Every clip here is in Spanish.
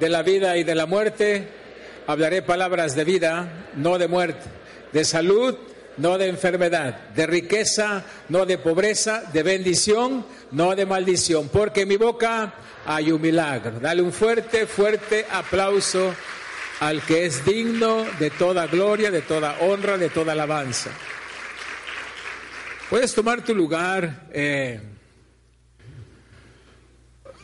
de la vida y de la muerte. Hablaré palabras de vida, no de muerte, de salud, no de enfermedad, de riqueza, no de pobreza, de bendición, no de maldición, porque en mi boca hay un milagro. Dale un fuerte, fuerte aplauso al que es digno de toda gloria, de toda honra, de toda alabanza. Puedes tomar tu lugar. Eh,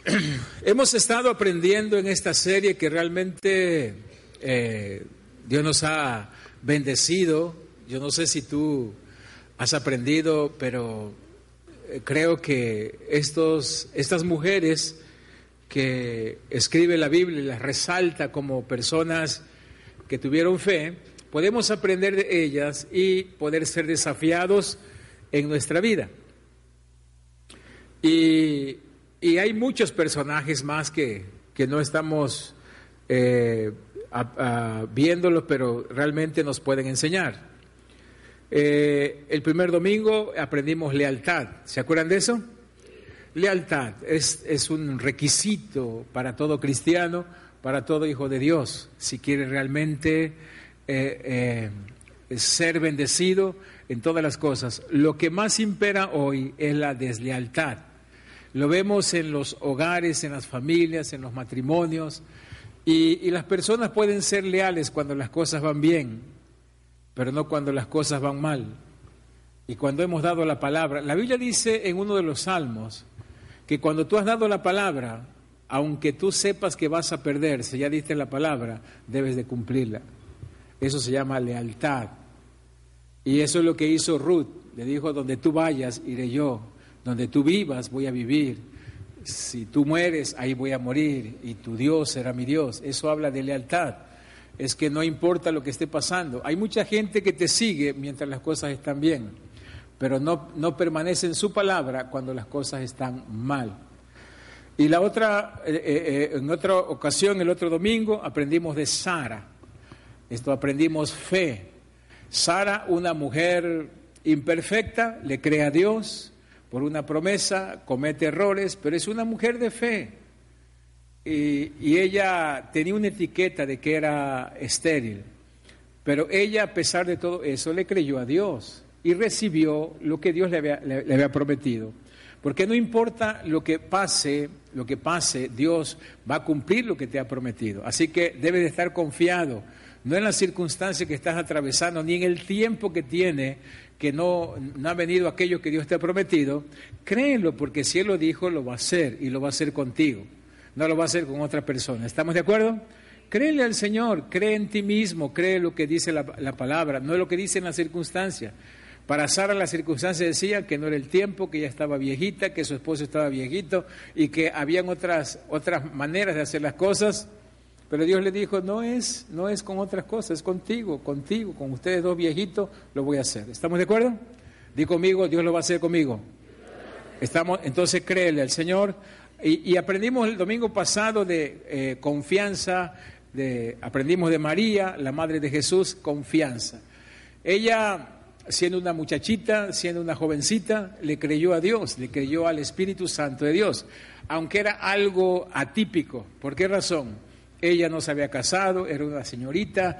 hemos estado aprendiendo en esta serie que realmente eh, Dios nos ha bendecido. Yo no sé si tú has aprendido, pero eh, creo que estos, estas mujeres que escribe la Biblia y las resalta como personas que tuvieron fe, podemos aprender de ellas y poder ser desafiados en nuestra vida. Y, hay muchos personajes más que, no estamos eh, viéndolos, pero realmente nos pueden enseñar. Eh, el primer domingo aprendimos lealtad. ¿Se acuerdan de eso? Lealtad es, es un requisito para todo cristiano, para todo hijo de Dios, si quiere realmente eh, eh, ser bendecido en todas las cosas. Lo que más impera hoy es la deslealtad. Lo vemos en los hogares, en las familias, en los matrimonios, y, las personas pueden ser leales cuando las cosas van bien, pero no cuando las cosas van mal. Y cuando hemos dado la palabra, la Biblia dice en uno de los salmos, que cuando tú has dado la palabra, aunque tú sepas que vas a perder, si ya diste la palabra, debes de cumplirla. Eso se llama lealtad. Y eso es lo que hizo Ruth. Le dijo, donde tú vayas, iré yo. Donde tú vivas, voy a vivir. Si tú mueres, ahí voy a morir. Y tu Dios será mi Dios. Eso habla de lealtad. Es que no importa lo que esté pasando. Hay mucha gente que te sigue mientras las cosas están bien pero no, no permanece en su palabra cuando las cosas están mal. Y la otra, eh, eh, eh, en otra ocasión, el otro domingo, aprendimos de Sara. Esto aprendimos fe. Sara, una mujer imperfecta, le cree a Dios por una promesa, comete errores, pero es una mujer de fe. Y, ella tenía una etiqueta de que era estéril. Pero ella, a pesar de todo eso, le creyó a Dios y recibió lo que Dios le había, prometido. Porque no importa lo que pase, lo que pase, Dios va a cumplir lo que te ha prometido. Así que debes de estar confiado, no en las circunstancias que estás atravesando, ni en el tiempo que tiene, que no, no ha venido aquello que Dios te ha prometido. Créelo, porque si Él lo dijo, lo va a hacer y lo va a hacer contigo. No lo va a hacer con otra persona. ¿Estamos de acuerdo? Créele al Señor, cree en ti mismo, cree lo que dice la, la palabra, no lo que dice en las circunstancias. Para Sara las circunstancias decían que no era el tiempo, que ella estaba viejita, que su esposo estaba viejito y que habían otras, otras maneras de hacer las cosas. Pero Dios le dijo, no es, no es con otras cosas, es contigo, contigo, con ustedes dos viejitos, lo voy a hacer. ¿Estamos de acuerdo? Di conmigo, Dios lo va a hacer conmigo. Estamos, entonces créele al Señor. Y, aprendimos el domingo pasado de eh, confianza, de, aprendimos de María, la madre de Jesús, confianza. Ella siendo una muchachita, siendo una jovencita, le creyó a Dios, le creyó al Espíritu Santo de Dios, aunque era algo atípico. ¿Por qué razón? Ella no se había casado, era una señorita,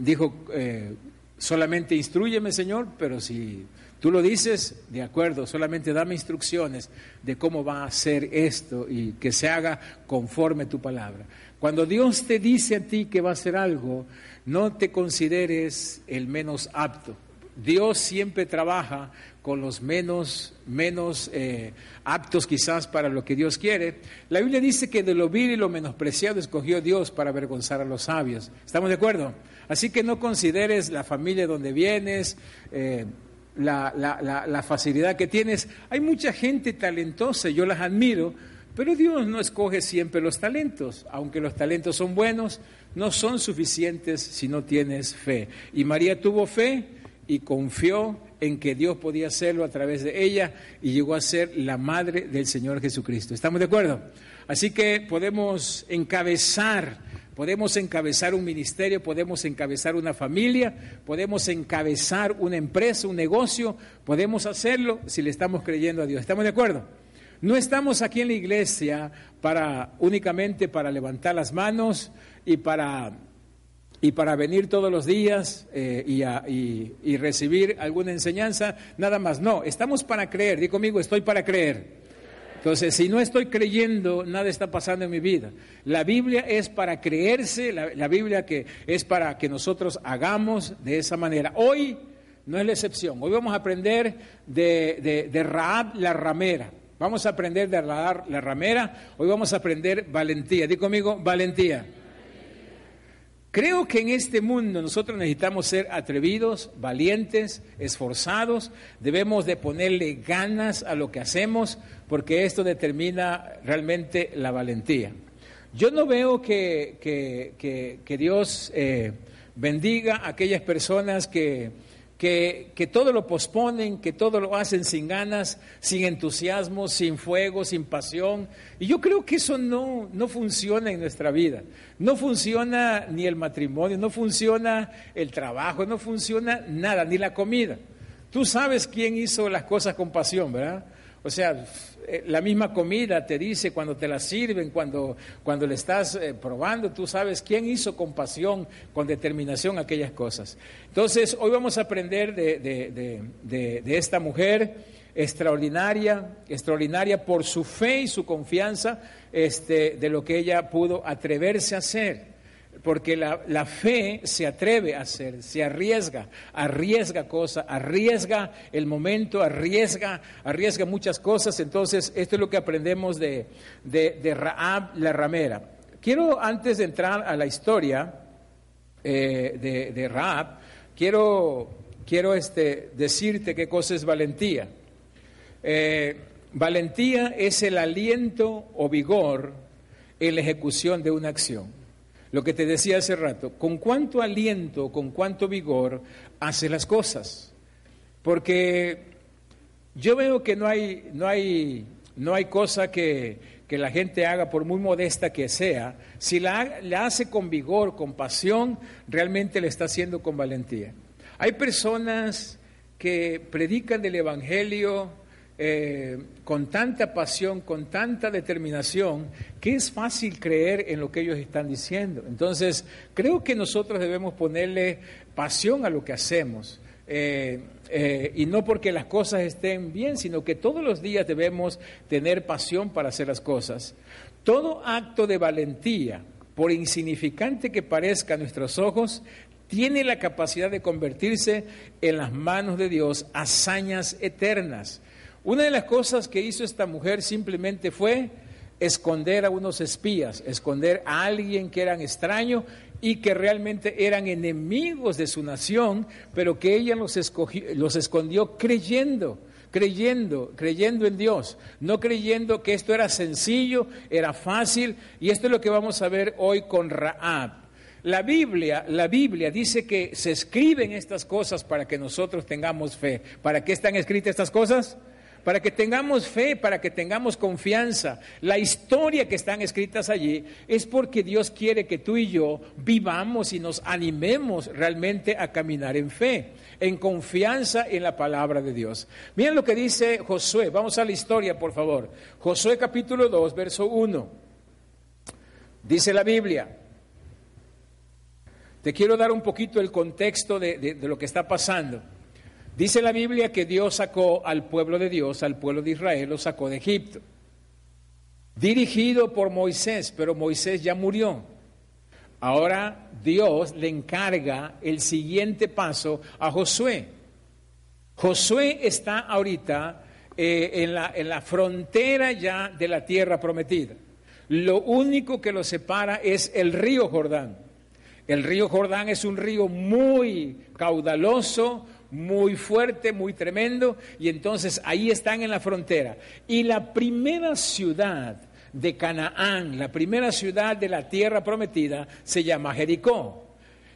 dijo, eh, solamente instruyeme Señor, pero si tú lo dices, de acuerdo, solamente dame instrucciones de cómo va a ser esto y que se haga conforme tu palabra. Cuando Dios te dice a ti que va a hacer algo, no te consideres el menos apto Dios siempre trabaja con los menos, menos eh, aptos quizás para lo que Dios quiere. La Biblia dice que de lo vil y lo menospreciado escogió Dios para avergonzar a los sabios. ¿Estamos de acuerdo? Así que no consideres la familia donde vienes, eh, la, la facilidad que tienes. Hay mucha gente talentosa, yo las admiro, pero Dios no escoge siempre los talentos, aunque los talentos son buenos, no son suficientes si no tienes fe. Y María tuvo fe y confió en que Dios podía hacerlo a través de ella y llegó a ser la madre del Señor Jesucristo. ¿Estamos de acuerdo? Así que podemos encabezar, podemos encabezar un ministerio, podemos encabezar una familia, podemos encabezar una empresa, un negocio, podemos hacerlo si le estamos creyendo a Dios. ¿Estamos de acuerdo? No estamos aquí en la iglesia para únicamente para levantar las manos y para, y para venir todos los días eh, y, y, recibir alguna enseñanza, nada más. No, estamos para creer. Digo conmigo, estoy para creer. Entonces, si no estoy creyendo, nada está pasando en mi vida. La Biblia es para creerse, la, Biblia que es para que nosotros hagamos de esa manera. Hoy no es la excepción. Hoy vamos a aprender de, de, de Raab la ramera. Vamos a aprender de Raab la ramera. Hoy vamos a aprender valentía. Di conmigo, valentía. Creo que en este mundo nosotros necesitamos ser atrevidos, valientes, esforzados, debemos de ponerle ganas a lo que hacemos porque esto determina realmente la valentía. Yo no veo que, que, Dios eh, bendiga a aquellas personas que, que, que, todo lo posponen, que todo lo hacen sin ganas, sin entusiasmo, sin fuego, sin pasión. Y yo creo que eso no, no funciona en nuestra vida. No funciona ni el matrimonio, no funciona el trabajo, no funciona nada, ni la comida. Tú sabes quién hizo las cosas con pasión, ¿verdad? O sea, la misma comida te dice cuando te la sirven, cuando, cuando le estás eh, probando, tú sabes quién hizo con pasión, con determinación aquellas cosas. Entonces, hoy vamos a aprender de, esta mujer extraordinaria, extraordinaria por su fe y su confianza este, de lo que ella pudo atreverse a hacer porque la, fe se atreve a hacer, se arriesga, arriesga cosas, arriesga el momento, arriesga, arriesga muchas cosas. Entonces, esto es lo que aprendemos de, de, Raab la ramera. Quiero, antes de entrar a la historia eh, de, Raab, quiero, quiero este, decirte qué cosa es valentía. Eh, valentía es el aliento o vigor en la ejecución de una acción. Lo que te decía hace rato, con cuánto aliento, con cuánto vigor hace las cosas. Porque yo veo que no hay, no hay, no hay cosa que, la gente haga, por muy modesta que sea, si la, la hace con vigor, con pasión, realmente le está haciendo con valentía. Hay personas que predican del Evangelio eh, con tanta pasión, con tanta determinación, que es fácil creer en lo que ellos están diciendo. Entonces, creo que nosotros debemos ponerle pasión a lo que hacemos. Eh, eh, y no porque las cosas estén bien, sino que todos los días debemos tener pasión para hacer las cosas. Todo acto de valentía, por insignificante que parezca a nuestros ojos, tiene la capacidad de convertirse en las manos de Dios hazañas eternas. Una de las cosas que hizo esta mujer simplemente fue esconder a unos espías, esconder a alguien que eran extraño y que realmente eran enemigos de su nación, pero que ella los, los escondió creyendo, creyendo, creyendo en Dios, no creyendo que esto era sencillo, era fácil, y esto es lo que vamos a ver hoy con Raab. La Biblia, la Biblia dice que se escriben estas cosas para que nosotros tengamos fe. ¿Para qué están escritas estas cosas? Para que tengamos fe, para que tengamos confianza. La historia que están escritas allí es porque Dios quiere que tú y yo vivamos y nos animemos realmente a caminar en fe, en confianza en la palabra de Dios. Miren lo que dice Josué, vamos a la historia por favor. Josué capítulo 2, verso 1. Dice la Biblia, te quiero dar un poquito el contexto de, de lo que está pasando. Dice la Biblia que Dios sacó al pueblo de Dios, al pueblo de Israel, lo sacó de Egipto, dirigido por Moisés, pero Moisés ya murió. Ahora Dios le encarga el siguiente paso a Josué. Josué está ahorita eh, en, la, en la frontera ya de la tierra prometida. Lo único que lo separa es el río Jordán. El río Jordán es un río muy caudaloso, muy fuerte, muy tremendo, y entonces ahí están en la frontera. Y la primera ciudad de Canaán, la primera ciudad de la tierra prometida, se llama Jericó.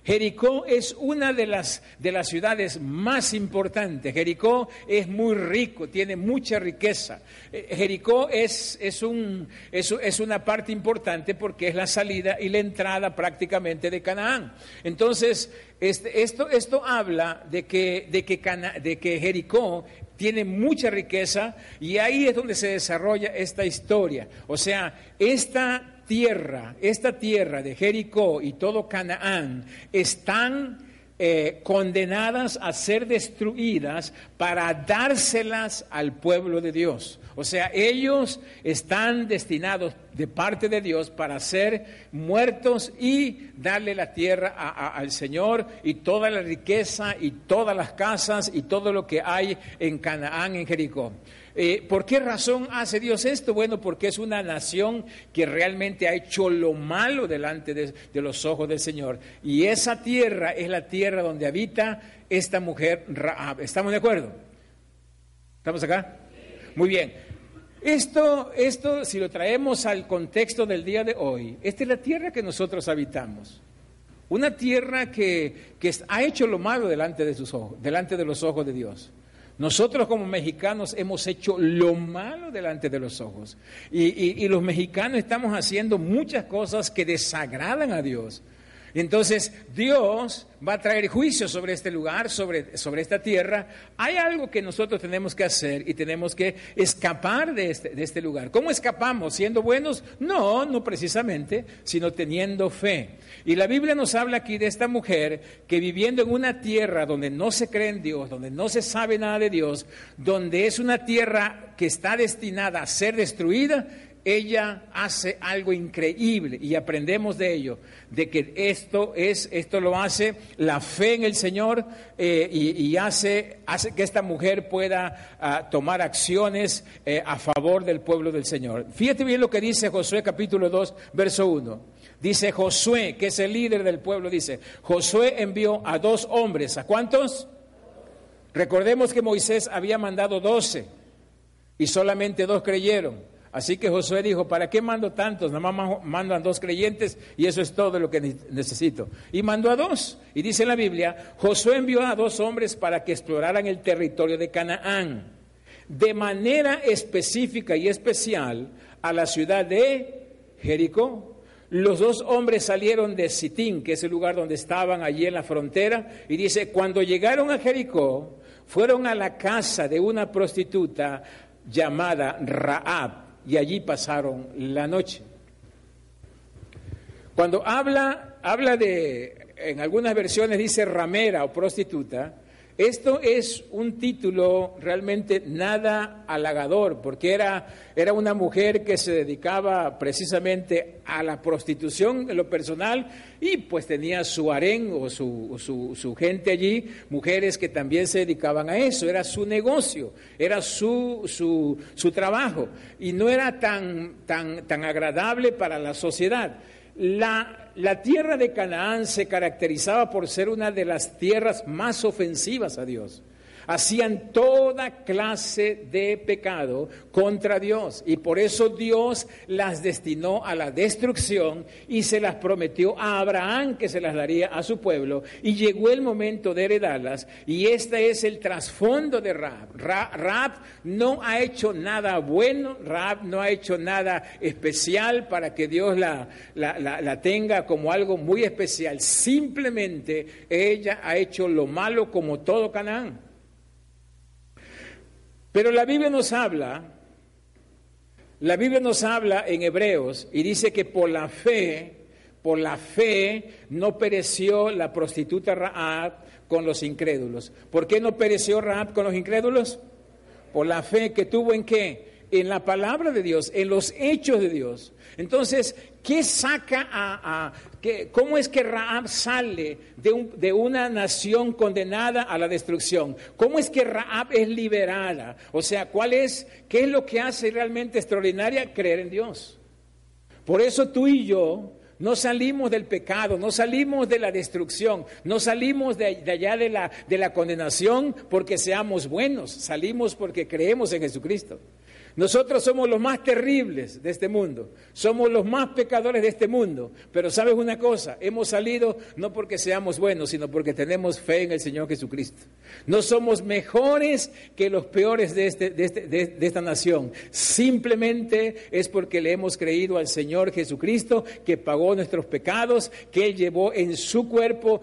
Jericó es una de las, de las ciudades más importantes. Jericó es muy rico, tiene mucha riqueza. Eh, Jericó es, es, un, es, es, una parte importante porque es la salida y la entrada prácticamente de Canaán. Entonces, este, esto, esto habla de que, de, que de que Jericó tiene mucha riqueza y ahí es donde se desarrolla esta historia. O sea, esta tierra, esta tierra de Jericó y todo Canaán están eh, condenadas a ser destruidas para dárselas al pueblo de Dios. O sea, ellos están destinados de parte de Dios para ser muertos y darle la tierra al Señor y toda la riqueza y todas las casas y todo lo que hay en Canaán, en Jericó. Eh, ¿Por qué razón hace Dios esto? Bueno, porque es una nación que realmente ha hecho lo malo delante de, los ojos del Señor. Y esa tierra es la tierra donde habita esta mujer ¿Estamos de acuerdo? ¿Estamos acá? Muy bien. Esto, esto, si lo traemos al contexto del día de hoy, esta es la tierra que nosotros habitamos. Una tierra que, que ha hecho lo malo delante de, sus ojos, delante de los ojos de Dios. Nosotros como mexicanos hemos hecho lo malo delante de los ojos. Y, los mexicanos estamos haciendo muchas cosas que desagradan a Dios. Entonces Dios va a traer juicio sobre este lugar, sobre, sobre, esta tierra. Hay algo que nosotros tenemos que hacer y tenemos que escapar de este, de este lugar. ¿Cómo escapamos? ¿Siendo buenos? No, no precisamente, sino teniendo fe. Y la Biblia nos habla aquí de esta mujer que viviendo en una tierra donde no se cree en Dios, donde no se sabe nada de Dios, donde es una tierra que está destinada a ser destruida, ella hace algo increíble y aprendemos de ello, de que esto es, esto lo hace la fe en el Señor eh, y, hace, hace que esta mujer pueda ah, tomar acciones eh, a favor del pueblo del Señor. Fíjate bien lo que dice Josué capítulo 2, verso 1. Dice Josué, que es el líder del pueblo, dice, Josué envió a dos hombres, ¿a cuántos? Recordemos que Moisés había mandado doce y solamente dos creyeron. Así que Josué dijo, ¿para qué mando tantos? Nada más mandan dos creyentes y eso es todo lo que necesito. Y mandó a dos. Y dice en la Biblia, Josué envió a dos hombres para que exploraran el territorio de Canaán, de manera específica y especial a la ciudad de Jericó. Los dos hombres salieron de Sitín, que es el lugar donde estaban allí en la frontera, y dice, cuando llegaron a Jericó, fueron a la casa de una prostituta llamada Raab y allí pasaron la noche. Cuando habla, habla de, en algunas versiones dice ramera o prostituta, esto es un título realmente nada halagador, porque era, era, una mujer que se dedicaba precisamente a la prostitución en lo personal y pues tenía su harén o su, su, gente allí, mujeres que también se dedicaban a eso, era su negocio, era su, su trabajo y no era tan, tan, tan agradable para la sociedad. La, la, tierra de Canaán se caracterizaba por ser una de las tierras más ofensivas a Dios hacían toda clase de pecado contra Dios. Y por eso Dios las destinó a la destrucción y se las prometió a Abraham que se las daría a su pueblo. Y llegó el momento de heredarlas. Y este es el trasfondo de Raab. Raab no ha hecho nada bueno, Raab no ha hecho nada especial para que Dios la, la, la tenga como algo muy especial, simplemente ella ha hecho lo malo como todo Canaán. Pero la Biblia nos habla, la Biblia nos habla en Hebreos y dice que por la fe, por la fe no pereció la prostituta Raab con los incrédulos. ¿Por qué no pereció Raab con los incrédulos? Por la fe que tuvo en qué? En la palabra de Dios, en los hechos de Dios. Entonces, ¿qué saca a, cómo es que Raab sale de, de, una nación condenada a la destrucción? ¿Cómo es que Raab es liberada? O sea, ¿cuál es, qué es lo que hace realmente extraordinaria? Creer en Dios. Por eso tú y yo no salimos del pecado, no salimos de la destrucción, no salimos de, de allá de la, de la condenación porque seamos buenos, salimos porque creemos en Jesucristo. Nosotros somos los más terribles de este mundo, somos los más pecadores de este mundo, pero sabes una cosa, hemos salido no porque seamos buenos, sino porque tenemos fe en el Señor Jesucristo. No somos mejores que los peores de, este, de, este, de, esta nación, simplemente es porque le hemos creído al Señor Jesucristo que pagó nuestros pecados, que Él llevó en su cuerpo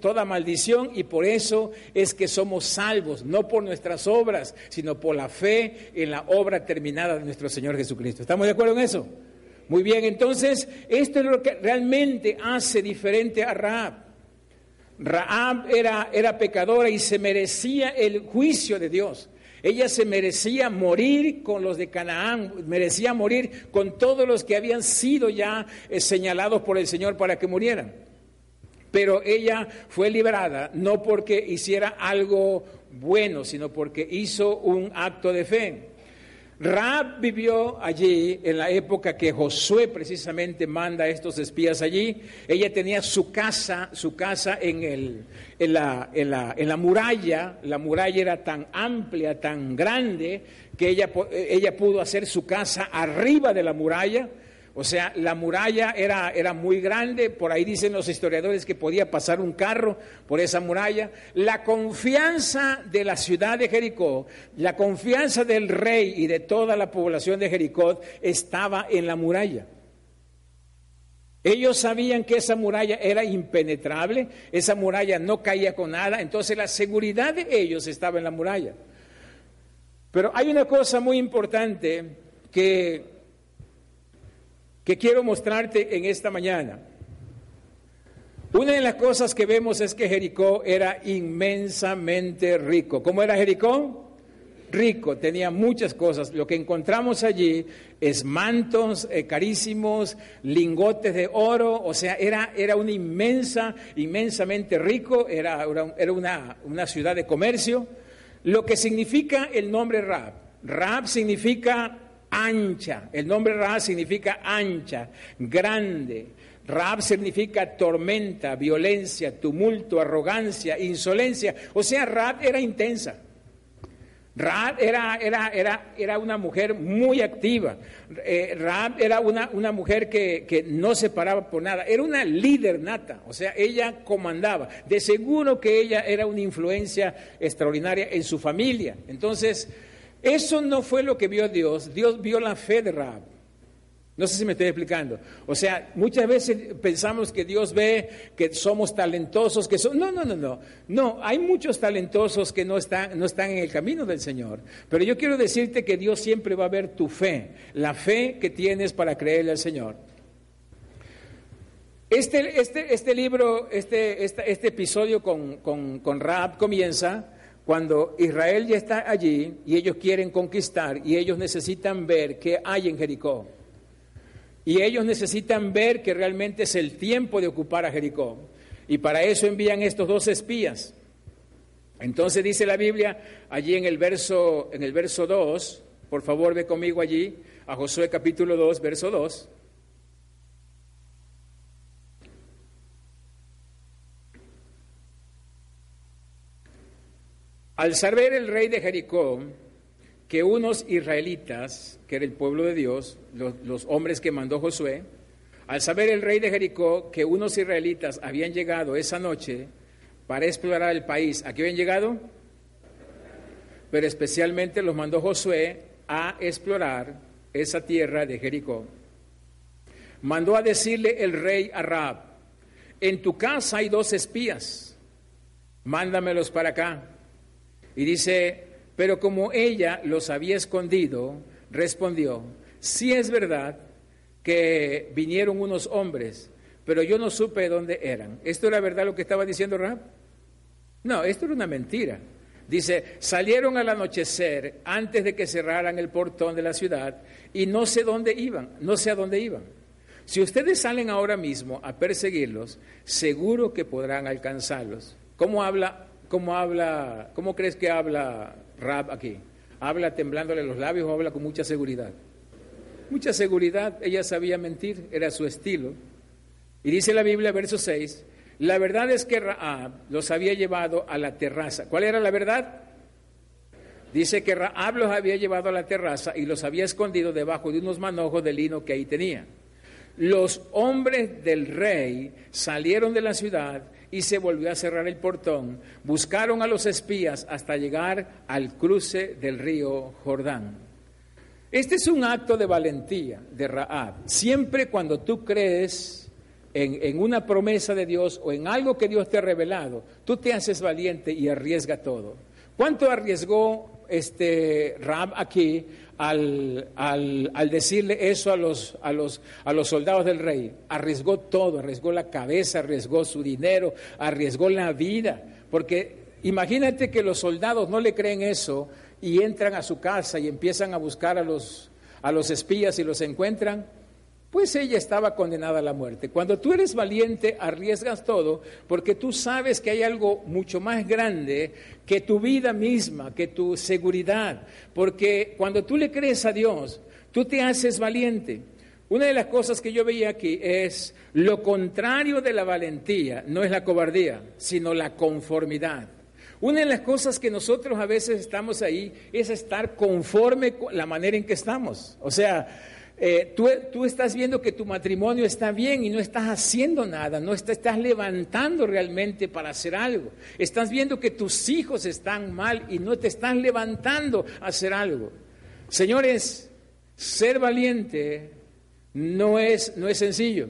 toda maldición y por eso es que somos salvos, no por nuestras obras, sino por la fe en la obra terminada de nuestro Señor Jesucristo. ¿Estamos de acuerdo en eso? Muy bien, entonces esto es lo que realmente hace diferente a Raab. Raab era, era pecadora y se merecía el juicio de Dios. Ella se merecía morir con los de Canaán, merecía morir con todos los que habían sido ya eh, señalados por el Señor para que murieran. Pero ella fue liberada no porque hiciera algo bueno, sino porque hizo un acto de fe. Raab vivió allí en la época que Josué precisamente manda a estos espías allí. Ella tenía su casa, su casa en, el, en, la, en, la, en la muralla. La muralla era tan amplia, tan grande, que ella, ella pudo hacer su casa arriba de la muralla o sea, la muralla era, era, muy grande, por ahí dicen los historiadores que podía pasar un carro por esa muralla. La confianza de la ciudad de Jericó, la confianza del rey y de toda la población de Jericó estaba en la muralla. Ellos sabían que esa muralla era impenetrable, esa muralla no caía con nada, entonces la seguridad de ellos estaba en la muralla. Pero hay una cosa muy importante que que quiero mostrarte en esta mañana. Una de las cosas que vemos es que Jericó era inmensamente rico. ¿Cómo era Jericó? Rico, tenía muchas cosas. Lo que encontramos allí es mantos eh, carísimos, lingotes de oro, o sea, era, era una inmensa, inmensamente rico, era, era una, una ciudad de comercio. Lo que significa el nombre Rab. Rab significa ancha. El nombre Raab significa ancha, grande. Raab significa tormenta, violencia, tumulto, arrogancia, insolencia. O sea, Raab era intensa. Raab era, era, era, era una mujer muy activa. Eh, Raab era una, una mujer que, que, no se paraba por nada. Era una líder nata. O sea, ella comandaba. De seguro que ella era una influencia extraordinaria en su familia. Entonces, eso no fue lo que vio Dios. Dios vio la fe de Raab. No sé si me estoy explicando. O sea, muchas veces pensamos que Dios ve que somos talentosos, que son... No, no, no, no. No, hay muchos talentosos que no están, no están en el camino del Señor. Pero yo quiero decirte que Dios siempre va a ver tu fe, la fe que tienes para creerle al Señor. Este, este, este libro, este, este, este episodio con, con, con comienza cuando Israel ya está allí y ellos quieren conquistar y ellos necesitan ver qué hay en Jericó. Y ellos necesitan ver que realmente es el tiempo de ocupar a Jericó. Y para eso envían estos dos espías. Entonces dice la Biblia allí en el verso en el verso 2, por favor ve conmigo allí a Josué capítulo 2, verso 2. Al saber el rey de Jericó que unos israelitas, que era el pueblo de Dios, los, hombres que mandó Josué, al saber el rey de Jericó que unos israelitas habían llegado esa noche para explorar el país, ¿a qué habían llegado? Pero especialmente los mandó Josué a explorar esa tierra de Jericó. Mandó a decirle el rey a Raab, en tu casa hay dos espías, mándamelos para acá. Y dice, pero como ella los había escondido, respondió, sí es verdad que vinieron unos hombres, pero yo no supe dónde eran. ¿Esto era verdad lo que estaba diciendo Rab? No, esto era una mentira. Dice, salieron al anochecer antes de que cerraran el portón de la ciudad y no sé dónde iban, no sé a dónde iban. Si ustedes salen ahora mismo a perseguirlos, seguro que podrán alcanzarlos. ¿Cómo habla ¿Cómo habla, cómo crees que habla Rab aquí? ¿Habla temblándole los labios o habla con mucha seguridad? Mucha seguridad, ella sabía mentir, era su estilo. Y dice la Biblia, verso 6, la verdad es que Raab los había llevado a la terraza. ¿Cuál era la verdad? Dice que Raab los había llevado a la terraza y los había escondido debajo de unos manojos de lino que ahí tenía. Los hombres del rey salieron de la ciudad y se volvió a cerrar el portón. Buscaron a los espías hasta llegar al cruce del río Jordán. Este es un acto de valentía de Raab. Siempre cuando tú crees en, en, una promesa de Dios o en algo que Dios te ha revelado, tú te haces valiente y arriesga todo. ¿Cuánto arriesgó este Raab aquí al, al, decirle eso a los, a, los, a los soldados del rey? Arriesgó todo, arriesgó la cabeza, arriesgó su dinero, arriesgó la vida, porque imagínate que los soldados no le creen eso y entran a su casa y empiezan a buscar a los, a los espías y los encuentran pues ella estaba condenada a la muerte. Cuando tú eres valiente, arriesgas todo, porque tú sabes que hay algo mucho más grande que tu vida misma, que tu seguridad, porque cuando tú le crees a Dios, tú te haces valiente. Una de las cosas que yo veía aquí es lo contrario de la valentía, no es la cobardía, sino la conformidad. Una de las cosas que nosotros a veces estamos ahí es estar conforme con la manera en que estamos. O sea, eh, tú, estás viendo que tu matrimonio está bien y no estás haciendo nada, no estás levantando realmente para hacer algo. Estás viendo que tus hijos están mal y no te están levantando a hacer algo. Señores, ser valiente no es, no es sencillo.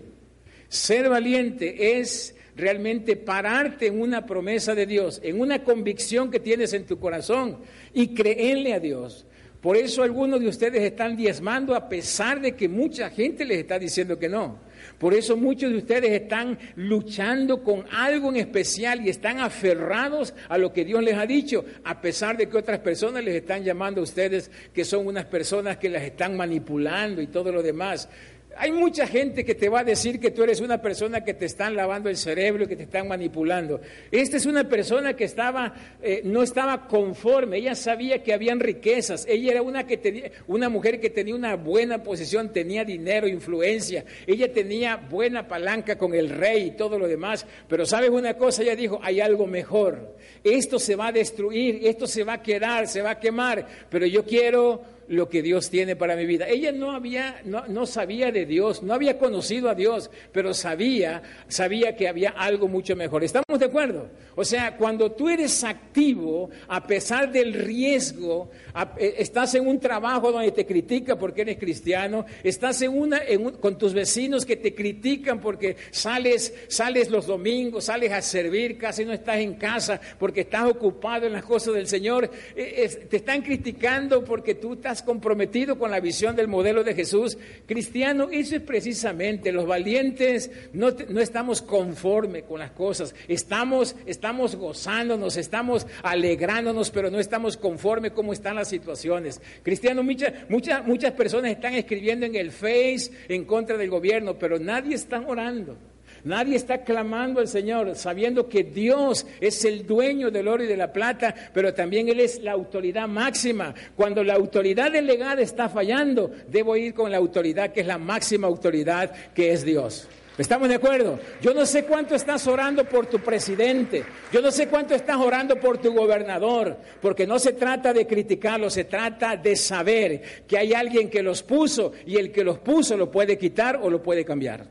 Ser valiente es realmente pararte en una promesa de Dios, en una convicción que tienes en tu corazón y creerle a Dios. Por eso algunos de ustedes están diezmando a pesar de que mucha gente les está diciendo que no. Por eso muchos de ustedes están luchando con algo en especial y están aferrados a lo que Dios les ha dicho, a pesar de que otras personas les están llamando a ustedes que son unas personas que las están manipulando y todo lo demás. Hay mucha gente que te va a decir que tú eres una persona que te están lavando el cerebro y que te están manipulando. Esta es una persona que estaba, eh, no estaba conforme, ella sabía que habían riquezas, ella era una, que tenía, una mujer que tenía una buena posición, tenía dinero, influencia, ella tenía buena palanca con el rey y todo lo demás, pero sabes una cosa, ella dijo, hay algo mejor, esto se va a destruir, esto se va a quedar, se va a quemar, pero yo quiero lo que Dios tiene para mi vida. Ella no había, no, no, sabía de Dios, no había conocido a Dios, pero sabía, sabía que había algo mucho mejor. ¿Estamos de acuerdo? O sea, cuando tú eres activo, a pesar del riesgo, eh, estás en un trabajo donde te critican porque eres cristiano, estás en una, con tus vecinos que te critican porque sales, sales los domingos, sales a servir, casi no estás en casa porque estás ocupado en las cosas del Señor, eh, te están criticando porque tú estás comprometido con la visión del modelo de Jesús. Cristiano, eso es precisamente, los valientes no, no estamos conforme con las cosas, estamos gozándonos, estamos alegrándonos, pero no estamos conforme cómo están las situaciones. Cristiano, muchas, muchas, muchas personas están escribiendo en el Face en contra del gobierno, pero nadie está orando. Nadie está clamando al Señor sabiendo que Dios es el dueño del oro y de la plata, pero también Él es la autoridad máxima. Cuando la autoridad delegada está fallando, debo ir con la autoridad que es la máxima autoridad, que es Dios. ¿Estamos de acuerdo? Yo no sé cuánto estás orando por tu presidente, yo no sé cuánto estás orando por tu gobernador, porque no se trata de criticarlo, se trata de saber que hay alguien que los puso y el que los puso lo puede quitar o lo puede cambiar.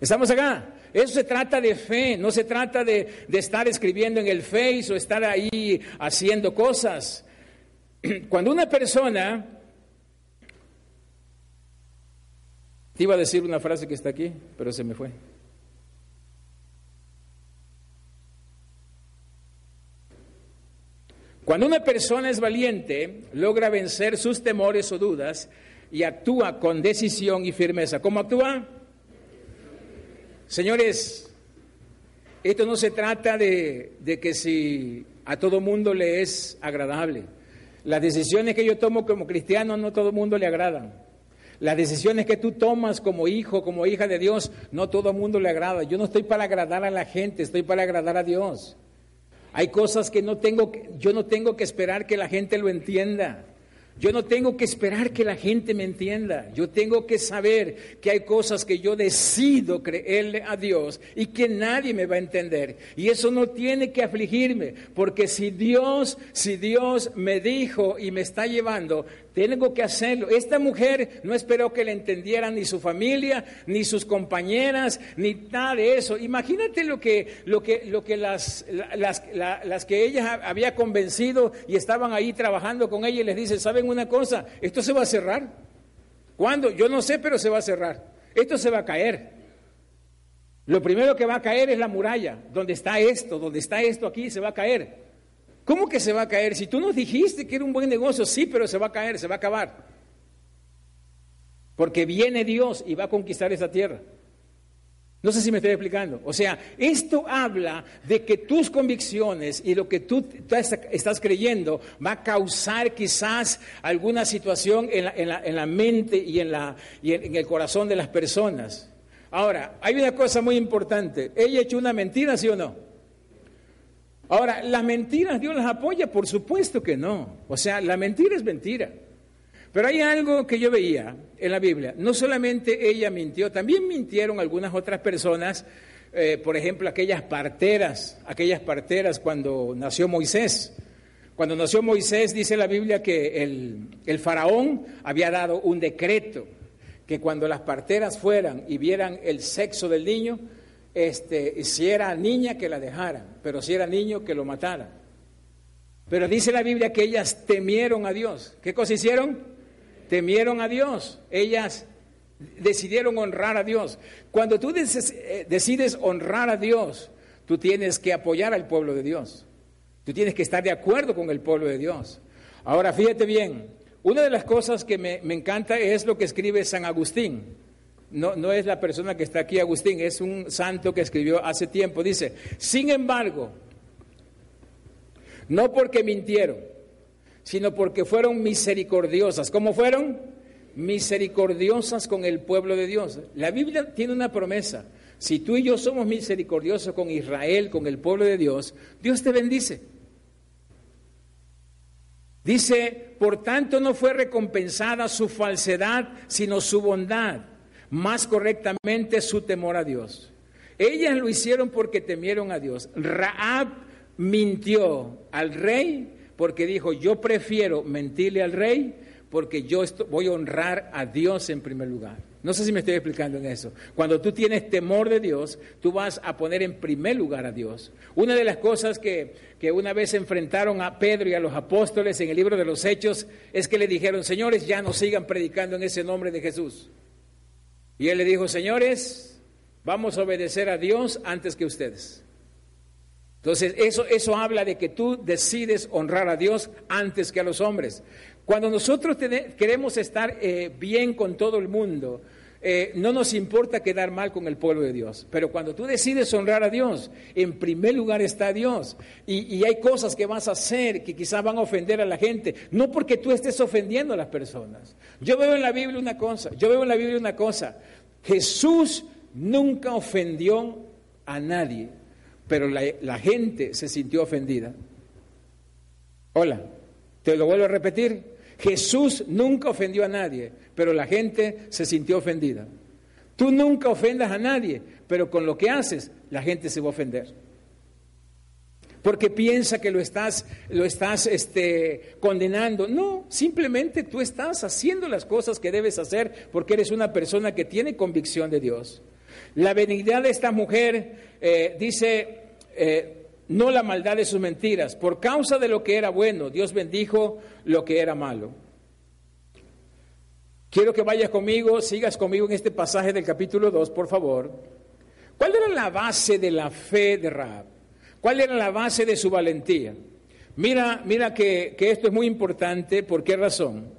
¿Estamos acá? Eso se trata de fe, no se trata de, estar escribiendo en el Face o estar ahí haciendo cosas. Cuando una persona, te iba a decir una frase que está aquí, pero se me fue. Cuando una persona es valiente, logra vencer sus temores o dudas y actúa con decisión y firmeza. ¿Cómo actúa? Señores, esto no se trata de, que si a todo mundo le es agradable. Las decisiones que yo tomo como cristiano no a todo mundo le agradan. Las decisiones que tú tomas como hijo, como hija de Dios, no todo el mundo le agrada. Yo no estoy para agradar a la gente, estoy para agradar a Dios. Hay cosas que no tengo, yo no tengo que esperar que la gente lo entienda. Yo no tengo que esperar que la gente me entienda. Yo tengo que saber que hay cosas que yo decido creerle a Dios y que nadie me va a entender. Y eso no tiene que afligirme, porque si Dios, si Dios me dijo y me está llevando, tengo que hacerlo. Esta mujer no esperó que le entendieran ni su familia, ni sus compañeras, ni nada de eso. Imagínate lo que, lo que, lo que las, las, las que ella había convencido y estaban ahí trabajando con ella y les dice, ¿saben una cosa? Esto se va a cerrar. ¿Cuándo? Yo no sé, pero se va a cerrar. Esto se va a caer. Lo primero que va a caer es la muralla, donde está esto, donde está esto aquí, se va a caer. ¿Cómo que se va a caer? Si tú nos dijiste que era un buen negocio, sí, pero se va a caer, se va a acabar. Porque viene Dios y va a conquistar esa tierra. No sé si me estoy explicando. O sea, esto habla de que tus convicciones y lo que tú estás creyendo va a causar quizás alguna situación en la, mente y, en, la, y en el corazón de las personas. Ahora, hay una cosa muy importante. ¿Ella hecho una mentira, sí o no? Ahora, ¿las mentiras Dios las apoya? Por supuesto que no. O sea, la mentira es mentira. Pero hay algo que yo veía en la Biblia. No solamente ella mintió, también mintieron algunas otras personas. Eh, por ejemplo, aquellas parteras, aquellas parteras cuando nació Moisés. Cuando nació Moisés dice la Biblia que el, el faraón había dado un decreto que cuando las parteras fueran y vieran el sexo del niño, este, si era niña que la dejara, pero si era niño que lo matara. Pero dice la Biblia que ellas temieron a Dios. ¿Qué cosa hicieron? Temieron a Dios. Ellas decidieron honrar a Dios. Cuando tú eh, decides honrar a Dios, tú tienes que apoyar al pueblo de Dios. Tú tienes que estar de acuerdo con el pueblo de Dios. Ahora, fíjate bien, una de las cosas que me, me encanta es lo que escribe San Agustín no, no es la persona que está aquí, Agustín, es un santo que escribió hace tiempo. Dice, sin embargo, no porque mintieron, sino porque fueron misericordiosas. ¿Cómo fueron? Misericordiosas con el pueblo de Dios. La Biblia tiene una promesa. Si tú y yo somos misericordiosos con Israel, con el pueblo de Dios, Dios te bendice. Dice, por tanto no fue recompensada su falsedad, sino su bondad más correctamente su temor a Dios. Ellas lo hicieron porque temieron a Dios. Raab mintió al rey porque dijo, yo prefiero mentirle al rey porque yo voy a honrar a Dios en primer lugar. No sé si me estoy explicando en eso. Cuando tú tienes temor de Dios, tú vas a poner en primer lugar a Dios. Una de las cosas que, que una vez enfrentaron a Pedro y a los apóstoles en el libro de los Hechos es que le dijeron, señores, ya no sigan predicando en ese nombre de Jesús. Y él le dijo, señores, vamos a obedecer a Dios antes que ustedes. Entonces, eso, eso habla de que tú decides honrar a Dios antes que a los hombres. Cuando nosotros queremos estar eh, bien con todo el mundo, eh, no nos importa quedar mal con el pueblo de Dios. Pero cuando tú decides honrar a Dios, en primer lugar está Dios. Y, y hay cosas que vas a hacer que quizás van a ofender a la gente, no porque tú estés ofendiendo a las personas. Yo veo en la Biblia una cosa, yo veo en la Biblia una cosa. Jesús nunca ofendió a nadie, pero la, gente se sintió ofendida. Hola, te lo vuelvo a repetir. Jesús nunca ofendió a nadie, pero la gente se sintió ofendida. Tú nunca ofendas a nadie, pero con lo que haces, la gente se va a ofender porque piensa que lo estás, lo estás este, condenando. No, simplemente tú estás haciendo las cosas que debes hacer porque eres una persona que tiene convicción de Dios. La benignidad de esta mujer eh, dice, eh, no la maldad de sus mentiras, por causa de lo que era bueno, Dios bendijo lo que era malo. Quiero que vayas conmigo, sigas conmigo en este pasaje del capítulo 2, por favor. ¿Cuál era la base de la fe de Raab? ¿Cuál era la base de su valentía? Mira, mira que, esto es muy importante. ¿Por qué razón?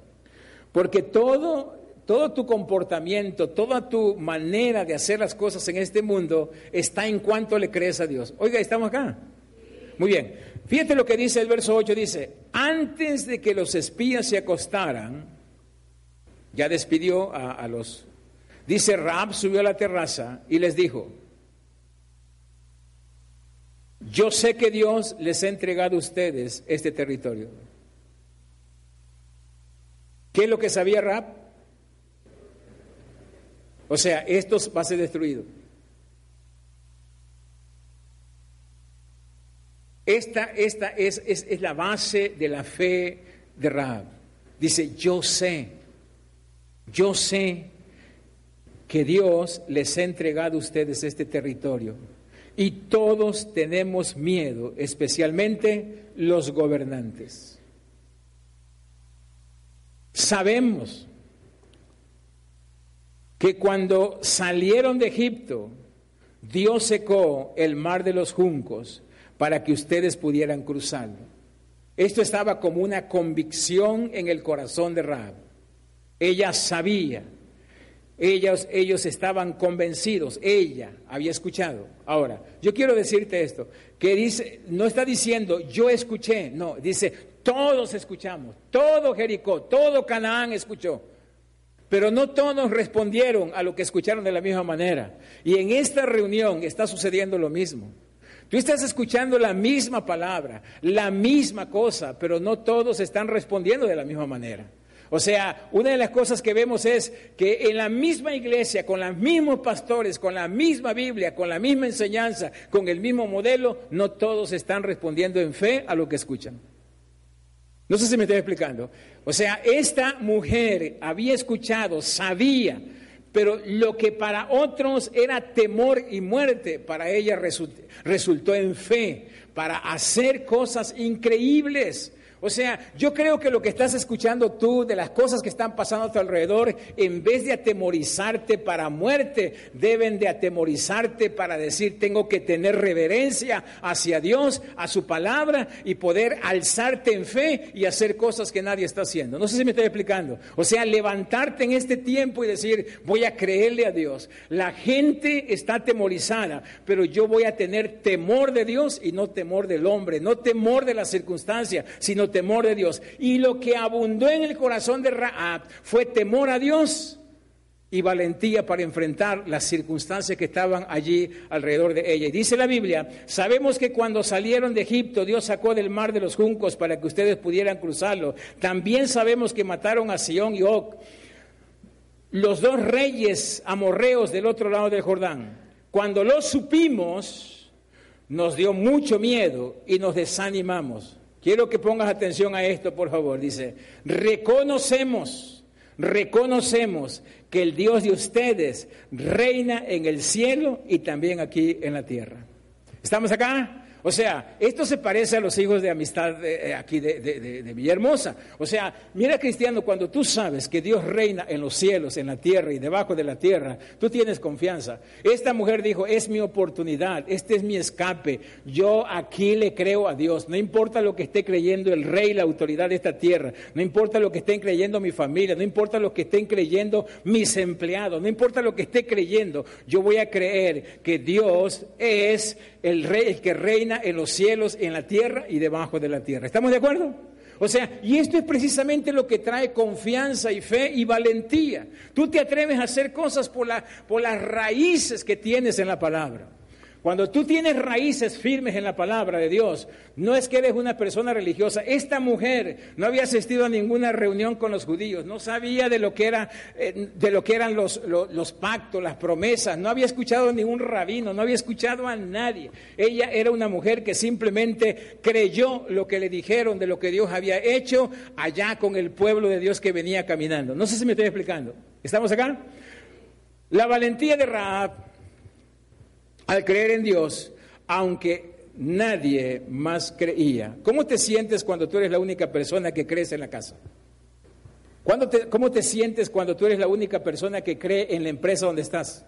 Porque todo, todo tu comportamiento, toda tu manera de hacer las cosas en este mundo está en cuanto le crees a Dios. Oiga, ¿estamos acá? Muy bien. Fíjate lo que dice el verso 8. Dice, antes de que los espías se acostaran, ya despidió a, los... Dice, Raab subió a la terraza y les dijo, yo sé que Dios les ha entregado a ustedes este territorio. ¿Qué es lo que sabía Rab? O sea, esto va a ser destruido. Esta, esta es, es, la base de la fe de Rab. Dice, yo sé, yo sé que Dios les ha entregado a ustedes este territorio. Y todos tenemos miedo, especialmente los gobernantes. Sabemos que cuando salieron de Egipto, Dios secó el mar de los juncos para que ustedes pudieran cruzarlo. Esto estaba como una convicción en el corazón de Rahab. Ella sabía, ellos, ellos estaban convencidos, ella había escuchado. Ahora, yo quiero decirte esto, que dice, no está diciendo yo escuché, no, dice todos escuchamos, todo Jericó, todo Canaán escuchó. Pero no todos respondieron a lo que escucharon de la misma manera. Y en esta reunión está sucediendo lo mismo. Tú estás escuchando la misma palabra, la misma cosa, pero no todos están respondiendo de la misma manera. O sea, una de las cosas que vemos es que en la misma iglesia, con los mismos pastores, con la misma Biblia, con la misma enseñanza, con el mismo modelo, no todos están respondiendo en fe a lo que escuchan. No sé si me estoy explicando. O sea, esta mujer había escuchado, sabía, pero lo que para otros era temor y muerte, para ella resultó en fe, para hacer cosas increíbles. O sea, yo creo que lo que estás escuchando tú de las cosas que están pasando a tu alrededor, en vez de atemorizarte para muerte, deben de atemorizarte para decir, tengo que tener reverencia hacia Dios, a su palabra y poder alzarte en fe y hacer cosas que nadie está haciendo. No sé si me estoy explicando. O sea, levantarte en este tiempo y decir, voy a creerle a Dios. La gente está atemorizada, pero yo voy a tener temor de Dios y no temor del hombre, no temor de la circunstancia, sino temor de Dios. Y lo que abundó en el corazón de Raab fue temor a Dios y valentía para enfrentar las circunstancias que estaban allí alrededor de ella. Y dice la Biblia, sabemos que cuando salieron de Egipto, Dios sacó del mar de los juncos para que ustedes pudieran cruzarlo. También sabemos que mataron a Sion y Og, los dos reyes amorreos del otro lado del Jordán. Cuando lo supimos, nos dio mucho miedo y nos desanimamos. Quiero que pongas atención a esto, por favor. Dice, reconocemos, reconocemos que el Dios de ustedes reina en el cielo y también aquí en la tierra. ¿Estamos acá? O sea, esto se parece a los hijos de amistad de, aquí de, de, Villahermosa. O sea, mira cristiano, cuando tú sabes que Dios reina en los cielos, en la tierra y debajo de la tierra, tú tienes confianza. Esta mujer dijo, es mi oportunidad, este es mi escape. Yo aquí le creo a Dios. No importa lo que esté creyendo el rey, la autoridad de esta tierra. No importa lo que estén creyendo mi familia. No importa lo que estén creyendo mis empleados. No importa lo que esté creyendo. Yo voy a creer que Dios es el rey, el que reina en los cielos, en la tierra y debajo de la tierra. ¿Estamos de acuerdo? O sea, y esto es precisamente lo que trae confianza y fe y valentía. Tú te atreves a hacer cosas por, la, por las raíces que tienes en la palabra. Cuando tú tienes raíces firmes en la palabra de Dios, no es que eres una persona religiosa. Esta mujer no había asistido a ninguna reunión con los judíos, no sabía de lo que, era, eh, de lo que eran los, los, pactos, las promesas, no había escuchado a ningún rabino, no había escuchado a nadie. Ella era una mujer que simplemente creyó lo que le dijeron de lo que Dios había hecho allá con el pueblo de Dios que venía caminando. No sé si me estoy explicando. ¿Estamos acá? La valentía de Raab al creer en Dios, aunque nadie más creía. ¿Cómo te sientes cuando tú eres la única persona que crees en la casa? ¿Cómo te sientes cuando tú eres la única persona que cree en la empresa donde estás?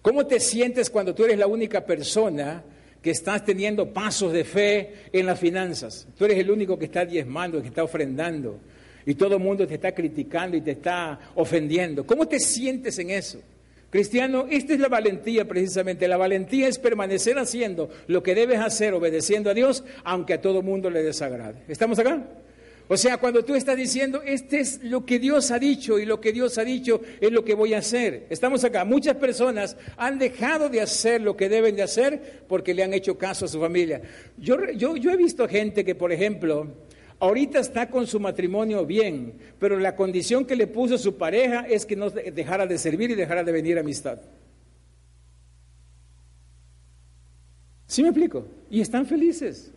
¿Cómo te sientes cuando tú eres la única persona que estás teniendo pasos de fe en las finanzas? Tú eres el único que está diezmando, que está ofrendando, y todo el mundo te está criticando y te está ofendiendo. ¿Cómo te sientes en eso? Cristiano, esta es la valentía precisamente. La valentía es permanecer haciendo lo que debes hacer, obedeciendo a Dios, aunque a todo mundo le desagrade. ¿Estamos acá? O sea, cuando tú estás diciendo, este es lo que Dios ha dicho y lo que Dios ha dicho es lo que voy a hacer. Estamos acá. Muchas personas han dejado de hacer lo que deben de hacer porque le han hecho caso a su familia. Yo, yo, yo he visto gente que, por ejemplo, Ahorita está con su matrimonio bien, pero la condición que le puso su pareja es que no dejara de servir y dejara de venir amistad. ¿Sí me explico? Y están felices.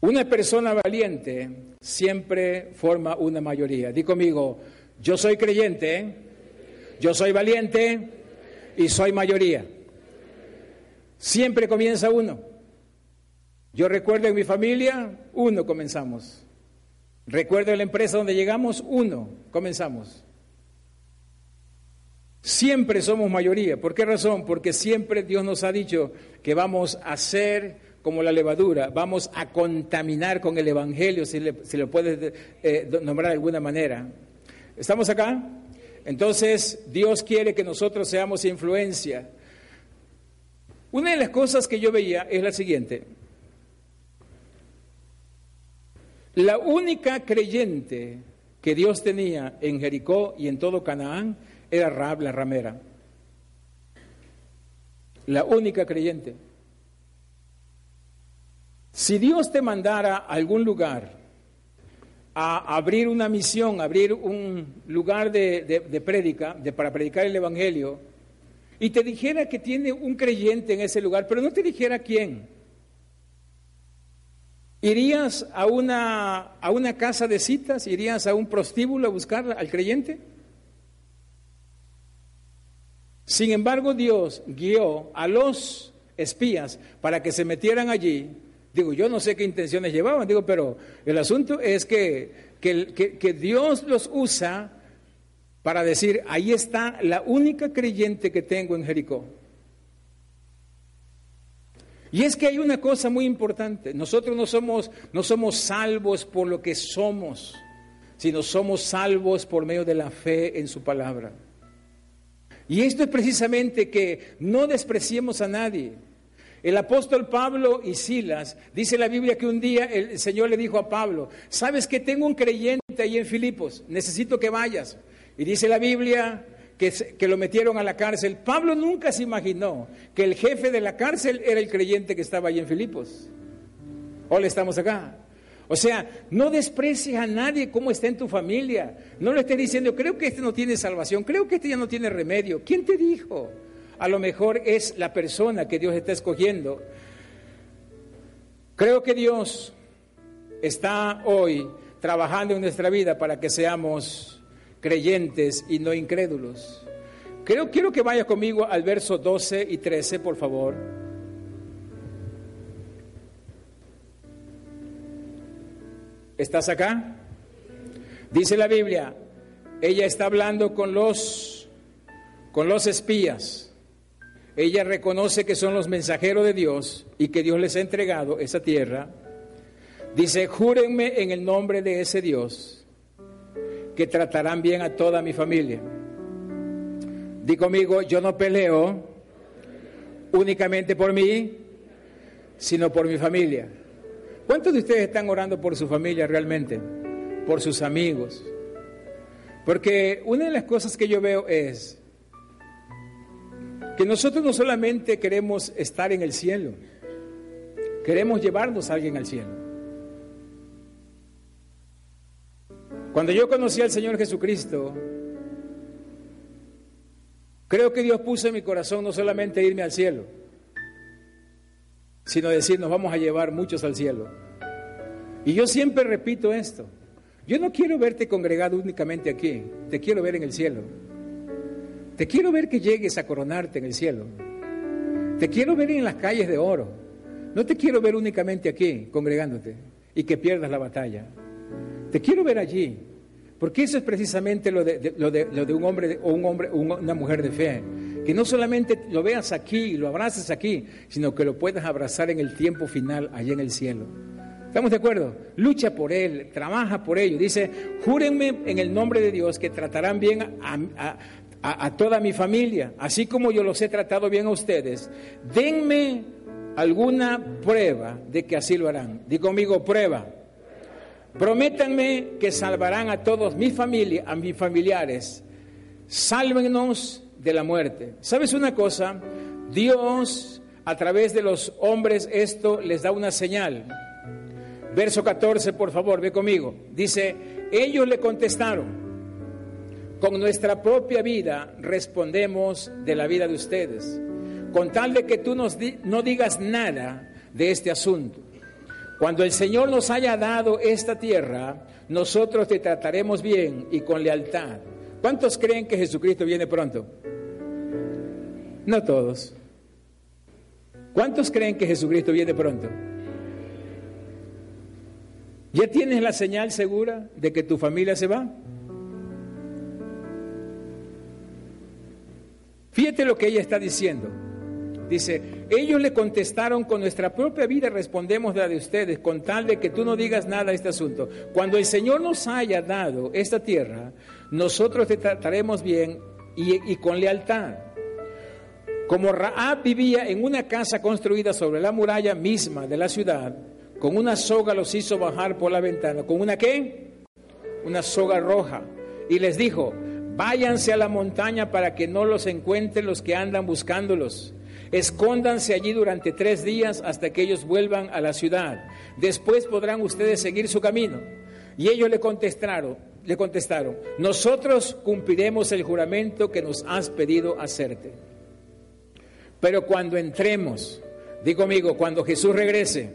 Una persona valiente siempre forma una mayoría. Di conmigo, yo soy creyente, yo soy valiente y soy mayoría. Siempre comienza uno. Yo recuerdo en mi familia, uno comenzamos. Recuerdo en la empresa donde llegamos, uno comenzamos. Siempre somos mayoría. ¿Por qué razón? Porque siempre Dios nos ha dicho que vamos a ser como la levadura, vamos a contaminar con el Evangelio, si, le, lo puedes eh, nombrar de alguna manera. ¿Estamos acá? Entonces, Dios quiere que nosotros seamos influencia. Una de las cosas que yo veía es la siguiente. La única creyente que Dios tenía en Jericó y en todo Canaán era Rab la ramera. La única creyente. Si Dios te mandara a algún lugar a abrir una misión, abrir un lugar de, de, prédica, de, para predicar el Evangelio, y te dijera que tiene un creyente en ese lugar, pero no te dijera quién, ¿irías a una, a una casa de citas? ¿Irías a un prostíbulo a buscar al creyente? Sin embargo, Dios guió a los espías para que se metieran allí Digo, yo no sé qué intenciones llevaban, digo, pero el asunto es que, que, Dios los usa para decir, ahí está la única creyente que tengo en Jericó. Y es que hay una cosa muy importante, nosotros no somos, no somos salvos por lo que somos, sino somos salvos por medio de la fe en su palabra. Y esto es precisamente que no despreciemos a nadie. El apóstol Pablo y Silas, dice la Biblia que un día el Señor le dijo a Pablo, sabes que tengo un creyente ahí en Filipos, necesito que vayas. Y dice la Biblia que, que, lo metieron a la cárcel. Pablo nunca se imaginó que el jefe de la cárcel era el creyente que estaba ahí en Filipos. Hola, estamos acá. O sea, no desprecies a nadie como está en tu familia. No le estés diciendo, creo que este no tiene salvación, creo que este ya no tiene remedio. ¿Quién te dijo? A lo mejor es la persona que Dios está escogiendo. Creo que Dios está hoy trabajando en nuestra vida para que seamos creyentes y no incrédulos. Creo, quiero que vaya conmigo al verso 12 y 13, por favor. ¿Estás acá? Dice la Biblia, ella está hablando con los con los espías. Ella reconoce que son los mensajeros de Dios y que Dios les ha entregado esa tierra. Dice, júrenme en el nombre de ese Dios que tratarán bien a toda mi familia. Di conmigo, yo no peleo únicamente por mí, sino por mi familia. ¿Cuántos de ustedes están orando por su familia realmente? Por sus amigos. Porque una de las cosas que yo veo es que nosotros no solamente queremos estar en el cielo, queremos llevarnos a alguien al cielo. Cuando yo conocí al Señor Jesucristo, creo que Dios puso en mi corazón no solamente irme al cielo, sino decir, nos vamos a llevar muchos al cielo. Y yo siempre repito esto, yo no quiero verte congregado únicamente aquí, te quiero ver en el cielo. Te quiero ver que llegues a coronarte en el cielo. Te quiero ver en las calles de oro. No te quiero ver únicamente aquí, congregándote, y que pierdas la batalla. Te quiero ver allí, porque eso es precisamente lo de, lo de, un hombre o un hombre, una mujer de fe. Que no solamente lo veas aquí, lo abraces aquí, sino que lo puedas abrazar en el tiempo final, allá en el cielo. ¿Estamos de acuerdo? Lucha por él, trabaja por ello. Dice, júrenme en el nombre de Dios que tratarán bien a, a, toda mi familia, así como yo los he tratado bien a ustedes, denme alguna prueba de que así lo harán. Digo conmigo, prueba. Prométanme que salvarán a todos mi familia, a mis familiares. Sálvenos de la muerte. ¿Sabes una cosa? Dios a través de los hombres esto les da una señal. Verso 14, por favor, ve conmigo. Dice, ellos le contestaron, con nuestra propia vida respondemos de la vida de ustedes, con tal de que tú nos no digas nada de este asunto. Cuando el Señor nos haya dado esta tierra, nosotros te trataremos bien y con lealtad. ¿Cuántos creen que Jesucristo viene pronto? No todos. ¿Cuántos creen que Jesucristo viene pronto? ¿Ya tienes la señal segura de que tu familia se va? Fíjate lo que ella está diciendo. Dice, ellos le contestaron, con nuestra propia vida respondemos de la de ustedes, con tal de que tú no digas nada a este asunto. Cuando el Señor nos haya dado esta tierra, nosotros te trataremos bien y, y con lealtad. Como Raab vivía en una casa construida sobre la muralla misma de la ciudad, con una soga los hizo bajar por la ventana. ¿Con una qué? Una soga roja. Y les dijo, váyanse a la montaña para que no los encuentren los que andan buscándolos. Escóndanse allí durante tres días hasta que ellos vuelvan a la ciudad. Después podrán ustedes seguir su camino. Y ellos le contestaron, le contestaron, nosotros cumpliremos el juramento que nos has pedido hacerte. Pero cuando entremos, digo amigo, cuando Jesús regrese,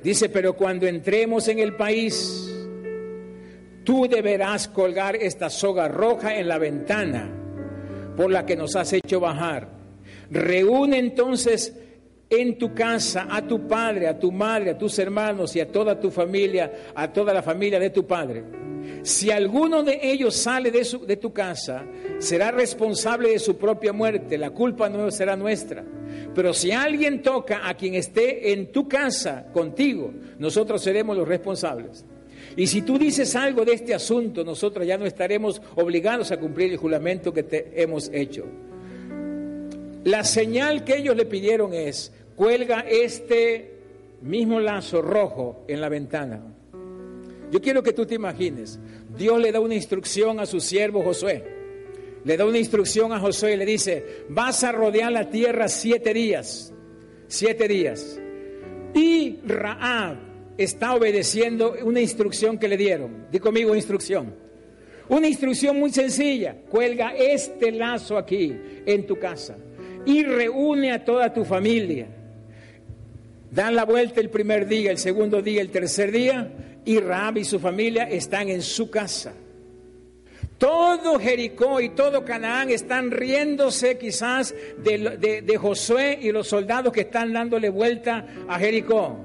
dice, pero cuando entremos en el país, tú deberás colgar esta soga roja en la ventana por la que nos has hecho bajar. Reúne entonces en tu casa a tu padre, a tu madre, a tus hermanos y a toda tu familia, a toda la familia de tu padre si alguno de ellos sale de, de tu casa, será responsable de su propia muerte, la culpa no será nuestra. Pero si alguien toca a quien esté en tu casa contigo, nosotros seremos los responsables. Y si tú dices algo de este asunto, nosotros ya no estaremos obligados a cumplir el juramento que te hemos hecho. La señal que ellos le pidieron es, cuelga este mismo lazo rojo en la ventana. Yo quiero que tú te imagines, Dios le da una instrucción a su siervo Josué. Le da una instrucción a Josué y le dice, vas a rodear la tierra siete días, siete días. Y Raab está obedeciendo una instrucción que le dieron. Di conmigo instrucción. Una instrucción muy sencilla. Cuelga este lazo aquí en tu casa y reúne a toda tu familia. Dan la vuelta el primer día, el segundo día, el tercer día y Raab y su familia están en su casa. Todo Jericó y todo Canaán están riéndose quizás de, Josué y los soldados que están dándole vuelta a Jericó.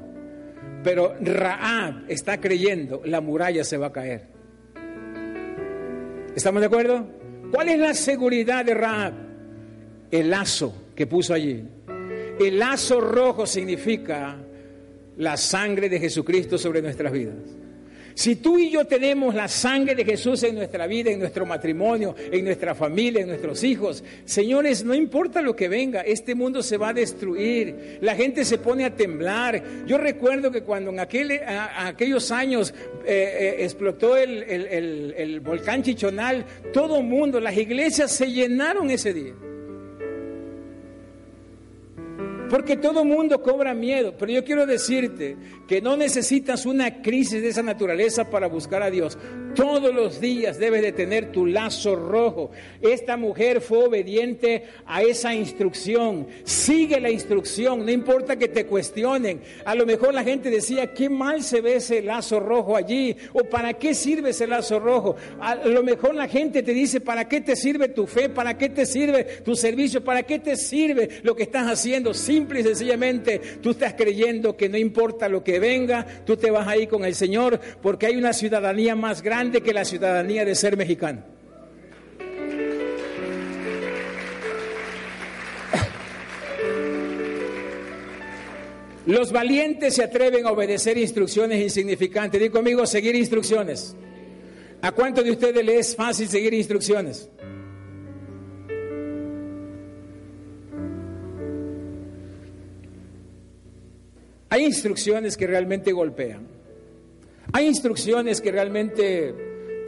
Pero Raab está creyendo, la muralla se va a caer. ¿Estamos de acuerdo? ¿Cuál es la seguridad de Raab? El lazo que puso allí. El lazo rojo significa la sangre de Jesucristo sobre nuestras vidas. Si tú y yo tenemos la sangre de Jesús en nuestra vida, en nuestro matrimonio, en nuestra familia, en nuestros hijos, señores, no importa lo que venga, este mundo se va a destruir, la gente se pone a temblar. Yo recuerdo que cuando en aquellos años eh, eh, explotó el, el volcán Chichonal, todo el mundo, las iglesias se llenaron ese día. Porque todo mundo cobra miedo, pero yo quiero decirte que no necesitas una crisis de esa naturaleza para buscar a Dios. Todos los días debes de tener tu lazo rojo. Esta mujer fue obediente a esa instrucción. Sigue la instrucción, no importa que te cuestionen. A lo mejor la gente decía, qué mal se ve ese lazo rojo allí, o para qué sirve ese lazo rojo. A lo mejor la gente te dice, ¿para qué te sirve tu fe? ¿Para qué te sirve tu servicio? ¿Para qué te sirve lo que estás haciendo? Simple y sencillamente tú estás creyendo que no importa lo que venga, tú te vas ahí con el Señor porque hay una ciudadanía más grande que la ciudadanía de ser mexicano. Los valientes se atreven a obedecer instrucciones insignificantes. Digo conmigo, seguir instrucciones. ¿A cuántos de ustedes les es fácil seguir instrucciones? Hay instrucciones que realmente golpean. Hay instrucciones que realmente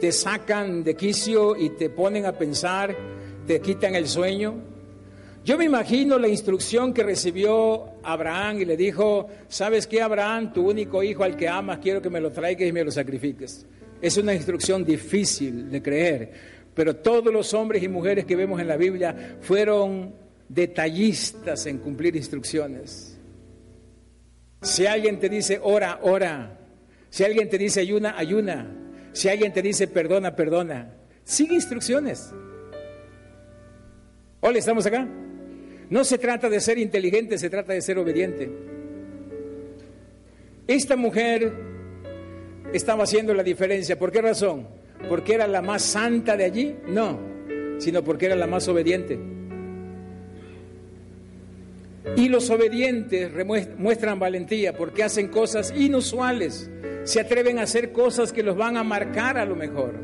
te sacan de quicio y te ponen a pensar te quitan el sueño. Yo me imagino la instrucción que recibió Abraham y le dijo, ¿sabes qué, Abraham? Tu único hijo al que amas, quiero que me lo traigas y me lo sacrifiques. Es una instrucción difícil de creer, pero todos los hombres y mujeres que vemos en la Biblia fueron detallistas en cumplir instrucciones. Si alguien te dice ora, ora. Si alguien te dice ayuna, ayuna. Si alguien te dice perdona, perdona. Sigue instrucciones. Hola, ¿estamos acá? No se trata de ser inteligente, se trata de ser obediente. Esta mujer estaba haciendo la diferencia. ¿Por qué razón? ¿Porque era la más santa de allí? No, sino porque era la más obediente. Y los obedientes muestran valentía porque hacen cosas inusuales, se atreven a hacer cosas que los van a marcar a lo mejor.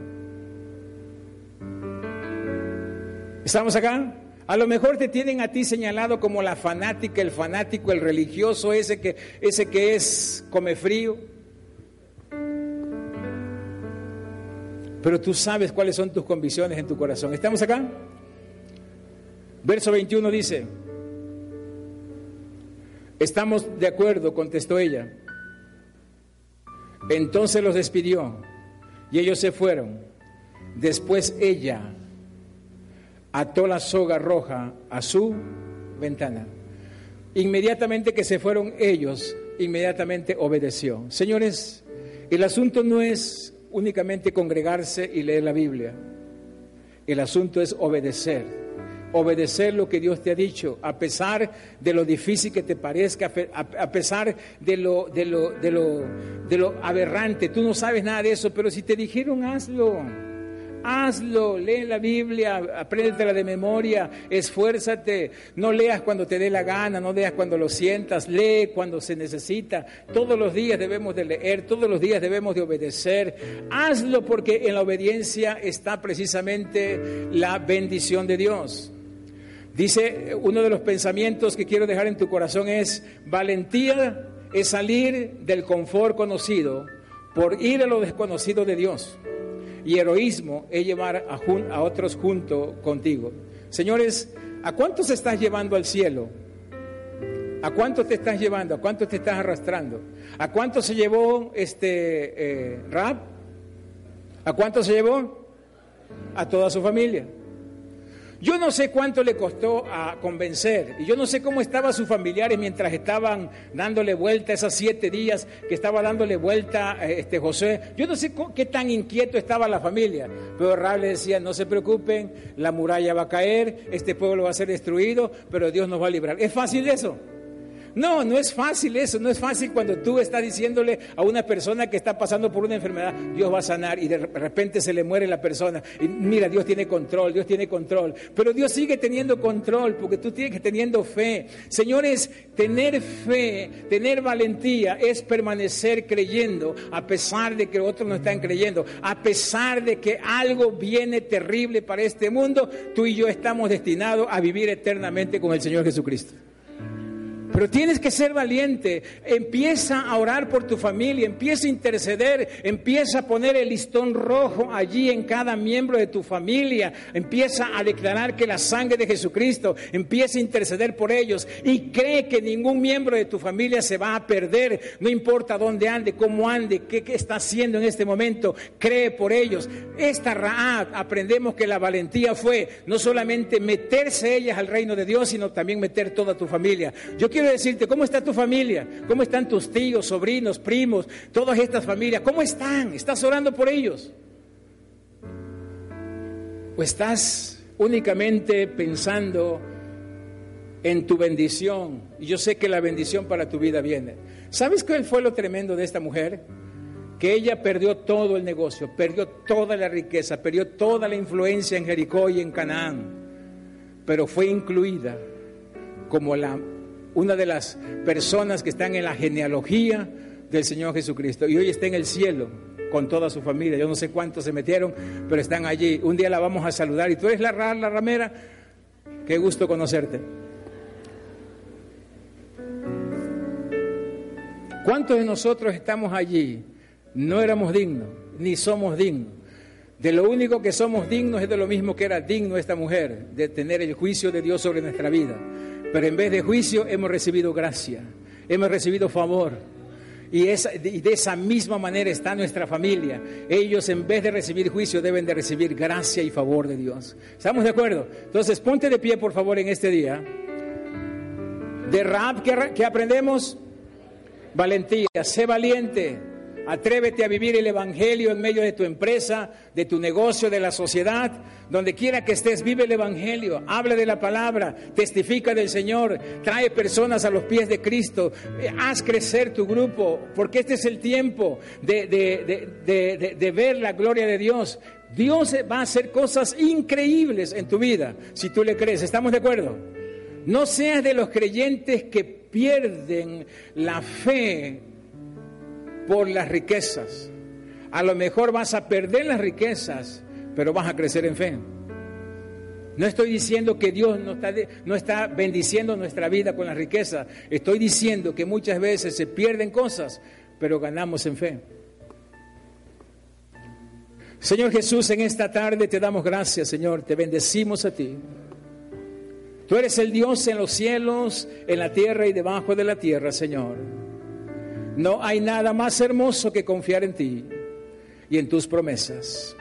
¿Estamos acá? A lo mejor te tienen a ti señalado como la fanática, el fanático, el religioso, ese que, ese que es come frío. Pero tú sabes cuáles son tus convicciones en tu corazón. ¿Estamos acá? Verso 21 dice, Estamos de acuerdo, contestó ella. Entonces los despidió y ellos se fueron. Después ella ató la soga roja a su ventana. Inmediatamente que se fueron ellos, inmediatamente obedeció. Señores, el asunto no es únicamente congregarse y leer la Biblia. El asunto es obedecer obedecer lo que Dios te ha dicho, a pesar de lo difícil que te parezca, a pesar de lo, de lo, de lo, aberrante. Tú no sabes nada de eso, pero si te dijeron hazlo. Hazlo, lee la Biblia, apréndetela de memoria, esfuérzate, no leas cuando te dé la gana, no leas cuando lo sientas, lee cuando se necesita. Todos los días debemos de leer, todos los días debemos de obedecer. Hazlo porque en la obediencia está precisamente la bendición de Dios. Dice, uno de los pensamientos que quiero dejar en tu corazón es, valentía es salir del confort conocido por ir a lo desconocido de Dios. Y heroísmo es llevar a, otros junto contigo. Señores, ¿a cuántos estás llevando al cielo? ¿A cuántos te estás llevando? ¿A cuántos te estás arrastrando? ¿A cuántos se llevó este eh, Rab? ¿A cuántos se llevó? A toda su familia. Yo no sé cuánto le costó a convencer y yo no sé cómo estaban sus familiares mientras estaban dándole vuelta esos siete días que estaba dándole vuelta eh, este José. Yo no sé qué tan inquieto estaba la familia, pero Rab le decía, no se preocupen, la muralla va a caer, este pueblo va a ser destruido, pero Dios nos va a librar. ¿Es fácil eso? No, no es fácil eso, no es fácil cuando tú estás diciéndole a una persona que está pasando por una enfermedad, Dios va a sanar y de repente se le muere la persona. Y mira, Dios tiene control, Dios tiene control. Pero Dios sigue teniendo control porque tú tienes que teniendo fe. Señores, tener fe, tener valentía es permanecer creyendo a pesar de que otros no están creyendo, a pesar de que algo viene terrible para este mundo, tú y yo estamos destinados a vivir eternamente con el Señor Jesucristo. Pero tienes que ser valiente. Empieza a orar por tu familia, empieza a interceder, empieza a poner el listón rojo allí en cada miembro de tu familia, empieza a declarar que la sangre de Jesucristo, empieza a interceder por ellos y cree que ningún miembro de tu familia se va a perder, no importa dónde ande, cómo ande, qué, está haciendo en este momento, cree por ellos. Esta Raab aprendemos que la valentía fue no solamente meterse ellas al reino de Dios, sino también meter toda tu familia. Yo quiero decirte, ¿cómo está tu familia? ¿Cómo están tus tíos, sobrinos, primos, todas estas familias? ¿Cómo están? ¿Estás orando por ellos? ¿O estás únicamente pensando en tu bendición? Y yo sé que la bendición para tu vida viene. ¿Sabes cuál fue lo tremendo de esta mujer? Que ella perdió todo el negocio, perdió toda la riqueza, perdió toda la influencia en Jericó y en Canaán, pero fue incluida como la una de las personas que están en la genealogía del Señor Jesucristo y hoy está en el cielo con toda su familia. Yo no sé cuántos se metieron, pero están allí. Un día la vamos a saludar y tú eres la, la ramera. Qué gusto conocerte. ¿Cuántos de nosotros estamos allí? No éramos dignos, ni somos dignos. De lo único que somos dignos es de lo mismo que era digno esta mujer, de tener el juicio de Dios sobre nuestra vida. Pero en vez de juicio hemos recibido gracia, hemos recibido favor. Y, de esa misma manera está nuestra familia. Ellos en vez de recibir juicio deben de recibir gracia y favor de Dios. ¿Estamos de acuerdo? Entonces ponte de pie por favor en este día. De rap que aprendemos valentía, sé valiente. Atrévete a vivir el Evangelio en medio de tu empresa, de tu negocio, de la sociedad. Donde quiera que estés, vive el Evangelio. Habla de la palabra, testifica del Señor, trae personas a los pies de Cristo. Eh, haz crecer tu grupo, porque este es el tiempo de, de ver la gloria de Dios. Dios va a hacer cosas increíbles en tu vida, si tú le crees. ¿Estamos de acuerdo? No seas de los creyentes que pierden la fe por las riquezas. A lo mejor vas a perder las riquezas, pero vas a crecer en fe. No estoy diciendo que Dios no está, no está bendiciendo nuestra vida con la riqueza. Estoy diciendo que muchas veces se pierden cosas, pero ganamos en fe. Señor Jesús, en esta tarde te damos gracias, Señor. Te bendecimos a ti. Tú eres el Dios en los cielos, en la tierra y debajo de la tierra, Señor. No hay nada más hermoso que confiar en ti y en tus promesas.